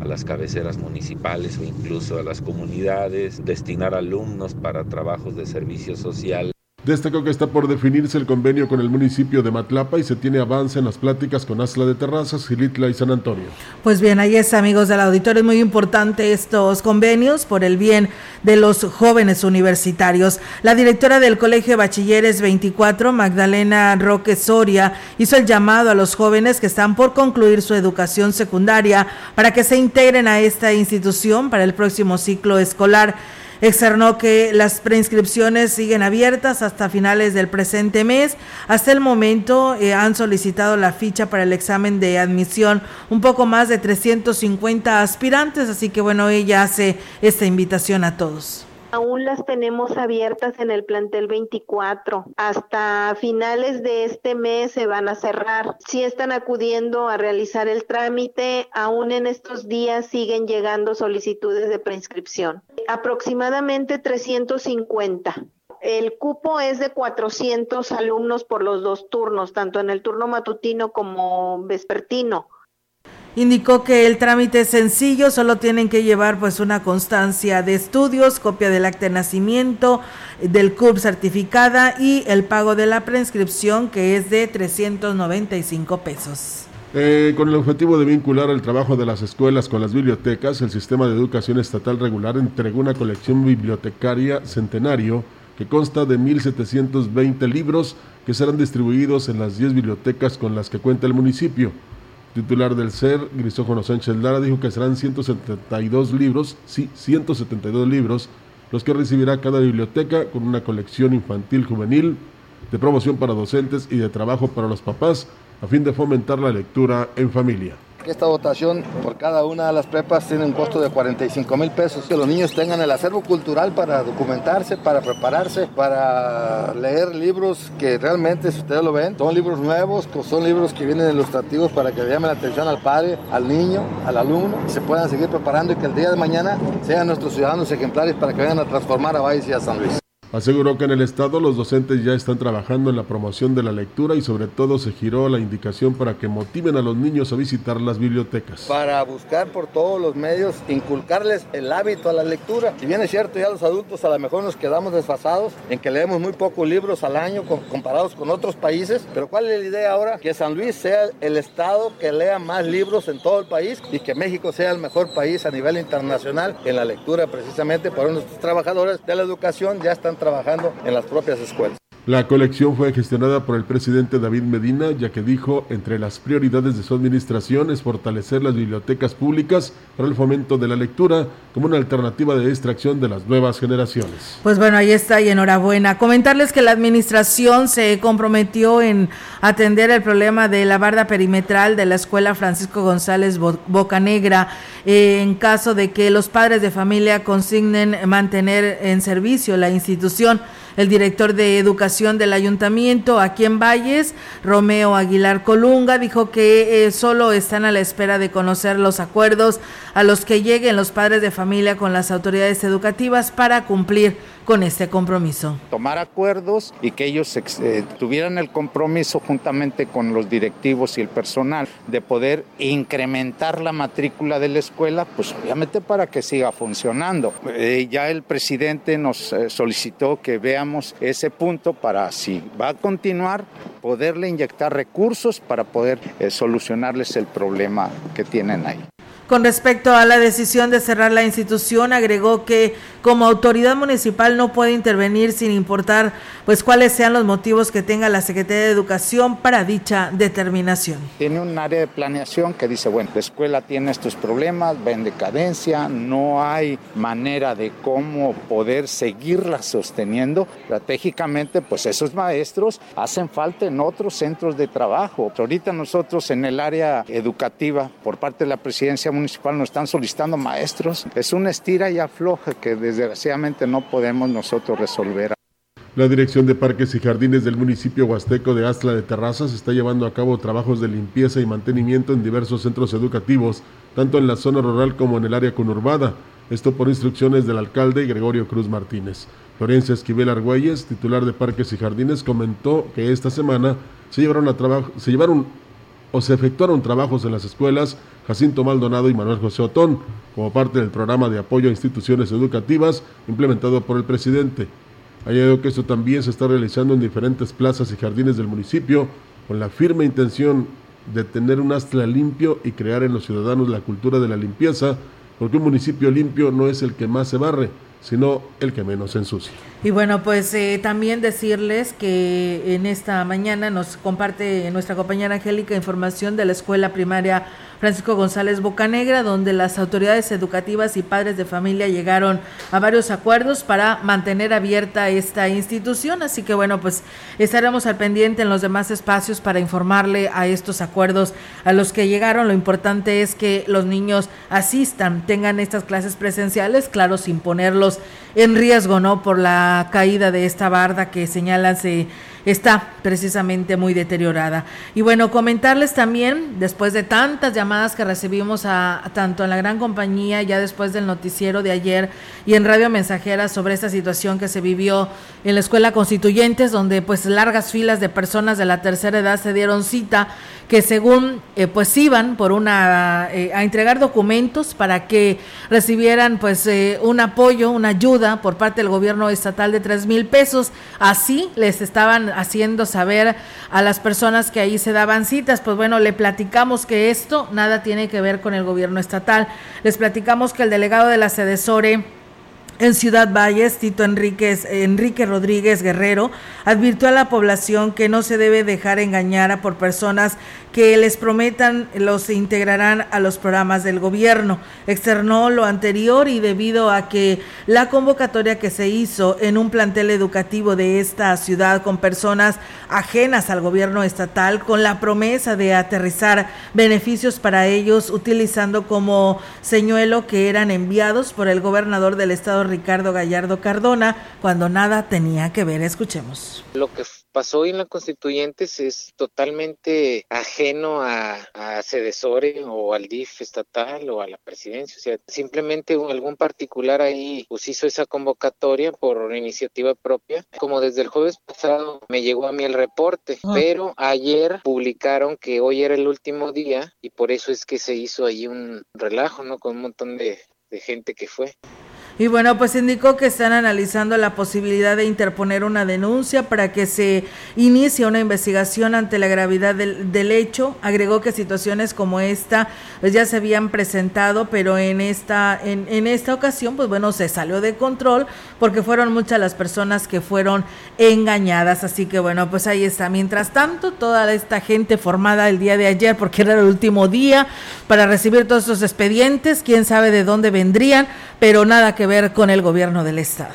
a las cabeceras municipales o incluso a las comunidades, destinar alumnos para trabajos de servicio social. Destacó que está por definirse el convenio con el municipio de Matlapa y se tiene avance en las pláticas con Asla de Terrazas, Gilitla y San Antonio. Pues bien, ahí es, amigos del auditorio, es muy importante estos convenios por el bien de los jóvenes universitarios. La directora del Colegio de Bachilleres 24, Magdalena Roque Soria, hizo el llamado a los jóvenes que están por concluir su educación secundaria para que se integren a esta institución para el próximo ciclo escolar. Externó que las preinscripciones siguen abiertas hasta finales del presente mes. Hasta el momento eh, han solicitado la ficha para el examen de admisión un poco más de 350 aspirantes, así que bueno, ella hace esta invitación a todos. Aún las tenemos abiertas en el plantel 24. Hasta finales de este mes se van a cerrar. Si están acudiendo a realizar el trámite, aún en estos días siguen llegando solicitudes de preinscripción. Aproximadamente 350. El cupo es de 400 alumnos por los dos turnos, tanto en el turno matutino como vespertino. Indicó que el trámite es sencillo, solo tienen que llevar pues una constancia de estudios, copia del acta de nacimiento, del CUB certificada y el pago de la preinscripción que es de 395 pesos. Eh, con el objetivo de vincular el trabajo de las escuelas con las bibliotecas, el Sistema de Educación Estatal Regular entregó una colección bibliotecaria centenario que consta de 1.720 libros que serán distribuidos en las 10 bibliotecas con las que cuenta el municipio. Titular del CER, Grisófono Sánchez Lara, dijo que serán 172 libros, sí, 172 libros, los que recibirá cada biblioteca con una colección infantil juvenil, de promoción para docentes y de trabajo para los papás, a fin de fomentar la lectura en familia. Esta votación por cada una de las prepas tiene un costo de 45 mil pesos. Que los niños tengan el acervo cultural para documentarse, para prepararse, para leer libros que realmente, si ustedes lo ven, son libros nuevos, son libros que vienen ilustrativos para que llamen la atención al padre, al niño, al alumno, y se puedan seguir preparando y que el día de mañana sean nuestros ciudadanos ejemplares para que vengan a transformar a Valles y a San Luis. Aseguró que en el Estado los docentes ya están trabajando en la promoción de la lectura y sobre todo se giró la indicación para que motiven a los niños a visitar las bibliotecas. Para buscar por todos los medios, inculcarles el hábito a la lectura. Si bien es cierto, ya los adultos a lo mejor nos quedamos desfasados en que leemos muy pocos libros al año comparados con otros países, pero ¿cuál es la idea ahora? Que San Luis sea el Estado que lea más libros en todo el país y que México sea el mejor país a nivel internacional en la lectura precisamente por nuestros trabajadores de la educación ya están trabajando en las propias escuelas. La colección fue gestionada por el presidente David Medina, ya que dijo, entre las prioridades de su administración es fortalecer las bibliotecas públicas para el fomento de la lectura como una alternativa de extracción de las nuevas generaciones. Pues bueno, ahí está y enhorabuena. Comentarles que la administración se comprometió en atender el problema de la barda perimetral de la escuela Francisco González Bocanegra en caso de que los padres de familia consignen mantener en servicio la institución el director de educación del ayuntamiento aquí en Valles, Romeo Aguilar Colunga, dijo que eh, solo están a la espera de conocer los acuerdos a los que lleguen los padres de familia con las autoridades educativas para cumplir con este compromiso. Tomar acuerdos y que ellos eh, tuvieran el compromiso juntamente con los directivos y el personal de poder incrementar la matrícula de la escuela, pues obviamente para que siga funcionando. Eh, ya el presidente nos eh, solicitó que veamos ese punto para si va a continuar, poderle inyectar recursos para poder solucionarles el problema que tienen ahí. Con respecto a la decisión de cerrar la institución, agregó que como autoridad municipal no puede intervenir sin importar pues cuáles sean los motivos que tenga la Secretaría de Educación para dicha determinación. Tiene un área de planeación que dice, bueno, la escuela tiene estos problemas, va en decadencia, no hay manera de cómo poder seguirla sosteniendo. Estratégicamente, pues esos maestros hacen falta en otros centros de trabajo. Ahorita nosotros en el área educativa, por parte de la presidencia municipal nos están solicitando maestros. Es una estira y afloja que desgraciadamente no podemos nosotros resolver. La Dirección de Parques y Jardines del municipio huasteco de Astla de Terrazas está llevando a cabo trabajos de limpieza y mantenimiento en diversos centros educativos, tanto en la zona rural como en el área conurbada. Esto por instrucciones del alcalde Gregorio Cruz Martínez. Florencia Esquivel Argüelles, titular de Parques y Jardines, comentó que esta semana se llevaron, a se llevaron o se efectuaron trabajos en las escuelas Jacinto Maldonado y Manuel José Otón, como parte del programa de apoyo a instituciones educativas implementado por el presidente. Añadió que esto también se está realizando en diferentes plazas y jardines del municipio, con la firme intención de tener un astra limpio y crear en los ciudadanos la cultura de la limpieza, porque un municipio limpio no es el que más se barre, sino el que menos ensucia. Y bueno, pues eh, también decirles que en esta mañana nos comparte nuestra compañera Angélica información de la escuela primaria Francisco González Bocanegra, donde las autoridades educativas y padres de familia llegaron a varios acuerdos para mantener abierta esta institución. Así que bueno, pues estaremos al pendiente en los demás espacios para informarle a estos acuerdos a los que llegaron. Lo importante es que los niños asistan, tengan estas clases presenciales, claro, sin ponerlos en riesgo, ¿no? Por la caída de esta barda que señalan se está precisamente muy deteriorada. Y bueno, comentarles también, después de tantas llamadas que recibimos a, tanto en la gran compañía, ya después del noticiero de ayer y en Radio Mensajera sobre esta situación que se vivió en la Escuela Constituyentes, donde pues largas filas de personas de la tercera edad se dieron cita que según eh, pues iban por una eh, a entregar documentos para que recibieran pues eh, un apoyo, una ayuda por parte del gobierno estatal de tres mil pesos. Así les estaban haciendo saber a las personas que ahí se daban citas. Pues bueno, le platicamos que esto nada tiene que ver con el gobierno estatal. Les platicamos que el delegado de la Sedesore en Ciudad Valles, Tito Enríquez, Enrique Rodríguez Guerrero advirtió a la población que no se debe dejar engañar por personas que les prometan los integrarán a los programas del gobierno. Externó lo anterior y debido a que la convocatoria que se hizo en un plantel educativo de esta ciudad con personas ajenas al gobierno estatal con la promesa de aterrizar beneficios para ellos utilizando como señuelo que eran enviados por el gobernador del estado Ricardo Gallardo Cardona cuando nada tenía que ver. Escuchemos. Lo que pasó en la Constituyentes es totalmente ajeno a, a Cedesore o al DIF estatal o a la presidencia. O sea, simplemente algún particular ahí pues hizo esa convocatoria por iniciativa propia. Como desde el jueves pasado me llegó a mí el reporte, pero ayer publicaron que hoy era el último día y por eso es que se hizo ahí un relajo, ¿no? Con un montón de, de gente que fue. Y bueno, pues indicó que están analizando la posibilidad de interponer una denuncia para que se inicie una investigación ante la gravedad del, del hecho. Agregó que situaciones como esta pues ya se habían presentado, pero en esta, en, en esta ocasión, pues bueno, se salió de control porque fueron muchas las personas que fueron engañadas. Así que bueno, pues ahí está. Mientras tanto, toda esta gente formada el día de ayer, porque era el último día para recibir todos estos expedientes, quién sabe de dónde vendrían, pero nada que ver con el gobierno del estado.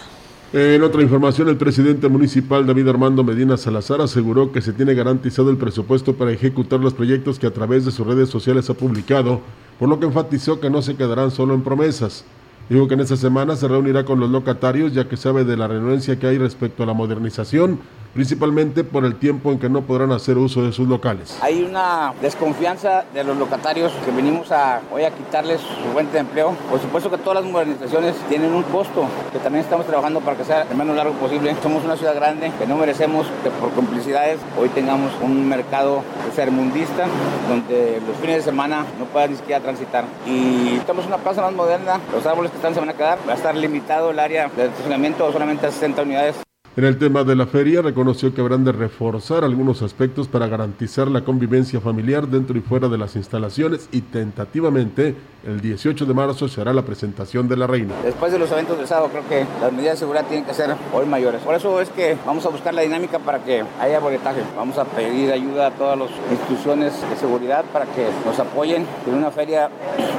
En otra información, el presidente municipal David Armando Medina Salazar aseguró que se tiene garantizado el presupuesto para ejecutar los proyectos que a través de sus redes sociales ha publicado, por lo que enfatizó que no se quedarán solo en promesas. Dijo que en esta semana se reunirá con los locatarios ya que sabe de la renuencia que hay respecto a la modernización principalmente por el tiempo en que no podrán hacer uso de sus locales. Hay una desconfianza de los locatarios que venimos a hoy a quitarles su fuente de empleo. Por supuesto que todas las modernizaciones tienen un costo que también estamos trabajando para que sea el menos largo posible. Somos una ciudad grande que no merecemos que por complicidades hoy tengamos un mercado sermundista donde los fines de semana no puedan ni siquiera transitar. Y estamos en una plaza más moderna, los árboles que están se van a quedar, va a estar limitado el área de estacionamiento solamente a 60 unidades. En el tema de la feria, reconoció que habrán de reforzar algunos aspectos para garantizar la convivencia familiar dentro y fuera de las instalaciones y tentativamente el 18 de marzo se hará la presentación de la reina. Después de los eventos del sábado, creo que las medidas de seguridad tienen que ser hoy mayores. Por eso es que vamos a buscar la dinámica para que haya boletaje. Vamos a pedir ayuda a todas las instituciones de seguridad para que nos apoyen en una feria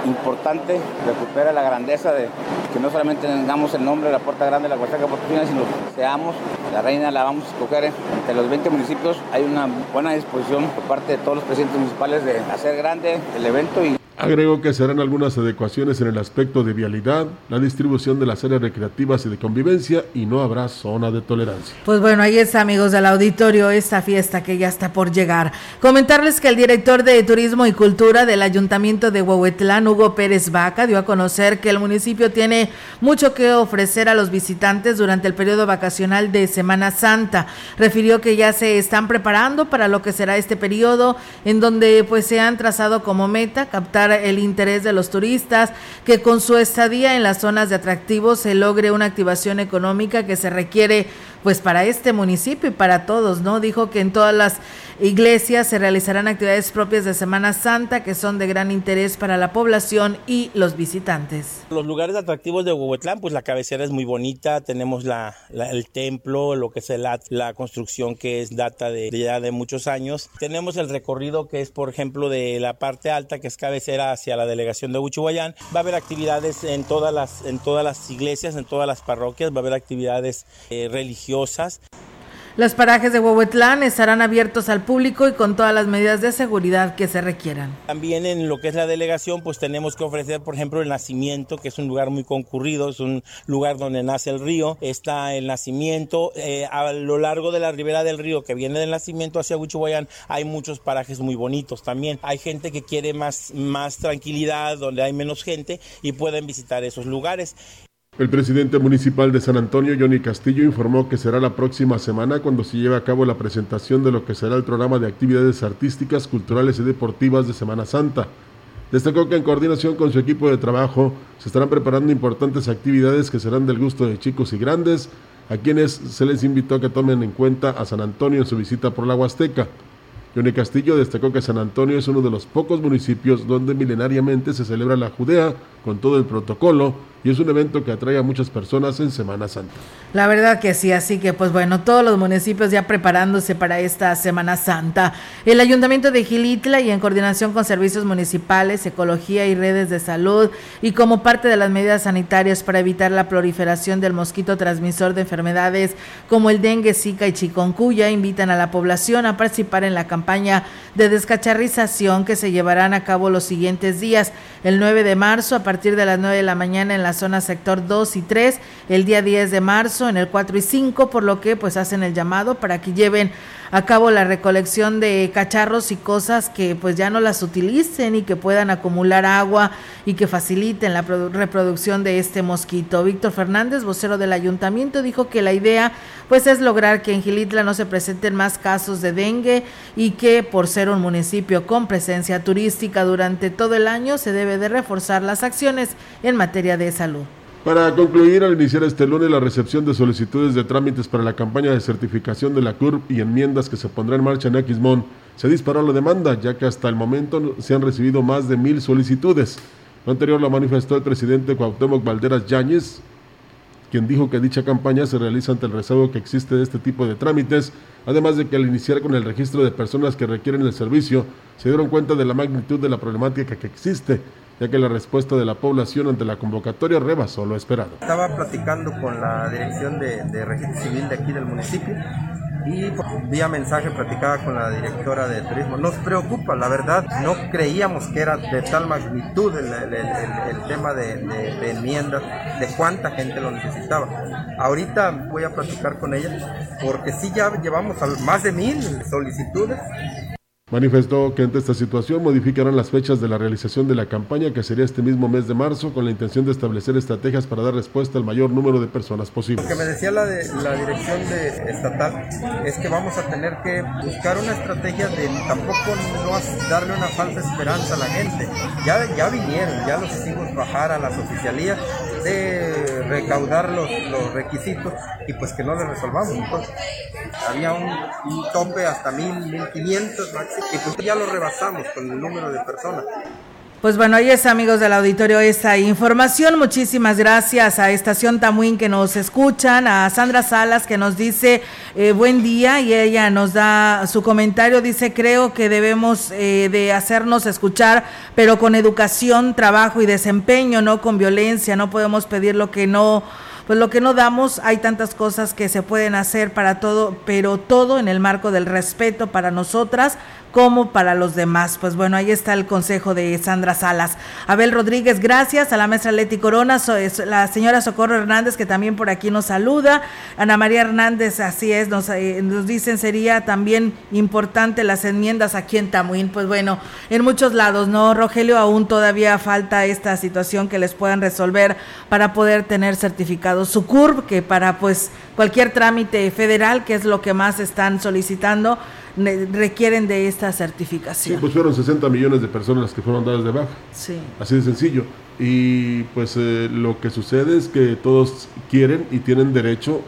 importante, recupera la grandeza de que no solamente tengamos el nombre de la Puerta Grande de la Huasteca Potosina, sino que seamos la reina la vamos a escoger entre los 20 municipios. Hay una buena disposición por parte de todos los presidentes municipales de hacer grande el evento y Agregó que se harán algunas adecuaciones en el aspecto de vialidad, la distribución de las áreas recreativas y de convivencia y no habrá zona de tolerancia. Pues bueno, ahí está, amigos del auditorio, esta fiesta que ya está por llegar. Comentarles que el director de Turismo y Cultura del Ayuntamiento de Huehuetlán, Hugo Pérez Vaca, dio a conocer que el municipio tiene mucho que ofrecer a los visitantes durante el periodo vacacional de Semana Santa. Refirió que ya se están preparando para lo que será este periodo, en donde pues se han trazado como meta captar el interés de los turistas, que con su estadía en las zonas de atractivos se logre una activación económica que se requiere pues para este municipio y para todos, ¿no? Dijo que en todas las iglesias se realizarán actividades propias de Semana Santa que son de gran interés para la población y los visitantes. Los lugares atractivos de Huehuetlán, pues la cabecera es muy bonita, tenemos la, el templo, lo que es la, la construcción que es data de ya de muchos años. Tenemos el recorrido que es, por ejemplo, de la parte alta, que es cabecera hacia la delegación de Huichuayán. Va a haber actividades en todas las, en todas las iglesias, en todas las parroquias, va a haber actividades eh, religiosas. Los parajes de Huehuetlán estarán abiertos al público y con todas las medidas de seguridad que se requieran. También en lo que es la delegación, pues tenemos que ofrecer, por ejemplo, el nacimiento, que es un lugar muy concurrido, es un lugar donde nace el río. Está el nacimiento. Eh, a lo largo de la ribera del río, que viene del nacimiento hacia Huichuayán, hay muchos parajes muy bonitos también. Hay gente que quiere más, más tranquilidad, donde hay menos gente y pueden visitar esos lugares. El presidente municipal de San Antonio, Johnny Castillo, informó que será la próxima semana cuando se lleve a cabo la presentación de lo que será el programa de actividades artísticas, culturales y deportivas de Semana Santa. Destacó que en coordinación con su equipo de trabajo se estarán preparando importantes actividades que serán del gusto de chicos y grandes, a quienes se les invitó a que tomen en cuenta a San Antonio en su visita por la Huasteca. Johnny Castillo destacó que San Antonio es uno de los pocos municipios donde milenariamente se celebra la Judea con todo el protocolo y es un evento que atrae a muchas personas en Semana Santa. La verdad que sí, así que pues bueno, todos los municipios ya preparándose para esta Semana Santa. El Ayuntamiento de Gilitla y en coordinación con servicios municipales, ecología y redes de salud y como parte de las medidas sanitarias para evitar la proliferación del mosquito transmisor de enfermedades como el dengue, zika y chikungunya, invitan a la población a participar en la campaña de descacharrización que se llevarán a cabo los siguientes días. El 9 de marzo a partir de las 9 de la mañana en la zona sector 2 y 3, el día 10 de marzo en el 4 y 5, por lo que pues hacen el llamado para que lleven a cabo la recolección de cacharros y cosas que pues ya no las utilicen y que puedan acumular agua y que faciliten la reproducción de este mosquito. Víctor Fernández, vocero del ayuntamiento, dijo que la idea pues es lograr que en Gilitla no se presenten más casos de dengue y que por ser un municipio con presencia turística durante todo el año se debe de reforzar las acciones en materia de salud. Para concluir, al iniciar este lunes la recepción de solicitudes de trámites para la campaña de certificación de la CURP y enmiendas que se pondrá en marcha en Aquismón, se disparó la demanda, ya que hasta el momento se han recibido más de mil solicitudes. Lo anterior lo manifestó el presidente Cuauhtémoc Valderas Yáñez, quien dijo que dicha campaña se realiza ante el rezago que existe de este tipo de trámites, además de que al iniciar con el registro de personas que requieren el servicio, se dieron cuenta de la magnitud de la problemática que existe ya que la respuesta de la población ante la convocatoria rebasó lo esperado. Estaba platicando con la dirección de, registro civil de aquí del municipio y vía mensaje platicaba con la directora de turismo. Nos preocupa, la verdad, no creíamos que era de tal magnitud el, tema de, de, enmiendas, de cuánta gente lo necesitaba. Ahorita voy a platicar con ella porque sí ya llevamos más de mil solicitudes Manifestó que ante esta situación modificarán las fechas de la realización de la campaña que sería este mismo mes de marzo con la intención de establecer estrategias para dar respuesta al mayor número de personas posible. Lo que me decía la, de, la dirección de estatal es que vamos a tener que buscar una estrategia de tampoco no darle una falsa esperanza a la gente. Ya, ya vinieron, ya los hicimos bajar a las oficialías de recaudar los, los requisitos y pues que no le resolvamos. Entonces, había un, un tope hasta mil, mil quinientos máximo y pues ya lo rebasamos con el número de personas. Pues bueno, ahí es amigos del auditorio esta información. Muchísimas gracias a Estación Tamuín que nos escuchan, a Sandra Salas que nos dice eh, buen día y ella nos da su comentario. Dice, creo que debemos eh, de hacernos escuchar, pero con educación, trabajo y desempeño, no con violencia. No podemos pedir lo que no pues lo que no damos, hay tantas cosas que se pueden hacer para todo, pero todo en el marco del respeto para nosotras, como para los demás. Pues bueno, ahí está el consejo de Sandra Salas. Abel Rodríguez, gracias. A la maestra Leti Corona, la señora Socorro Hernández, que también por aquí nos saluda. Ana María Hernández, así es, nos, eh, nos dicen sería también importante las enmiendas aquí en Tamuín. Pues bueno, en muchos lados, ¿no, Rogelio? Aún todavía falta esta situación que les puedan resolver para poder tener certificado su CURB, que para pues cualquier trámite federal, que es lo que más están solicitando, requieren de esta certificación. Sí, pues fueron 60 millones de personas las que fueron dadas de baja. Sí. Así de sencillo. Y pues eh, lo que sucede es que todos quieren y tienen derecho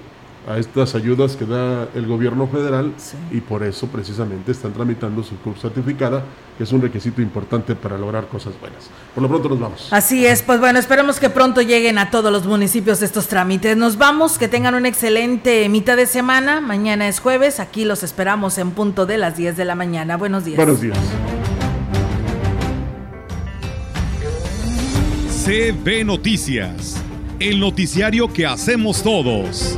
a estas ayudas que da el gobierno federal y por eso precisamente están tramitando su curso certificada, que es un requisito importante para lograr cosas buenas. Por lo pronto nos vamos. Así es, pues bueno, esperemos que pronto lleguen a todos los municipios estos trámites. Nos vamos, que tengan una excelente mitad de semana. Mañana es jueves, aquí los esperamos en punto de las 10 de la mañana. Buenos días. Buenos días. CB Noticias, el noticiario que hacemos todos.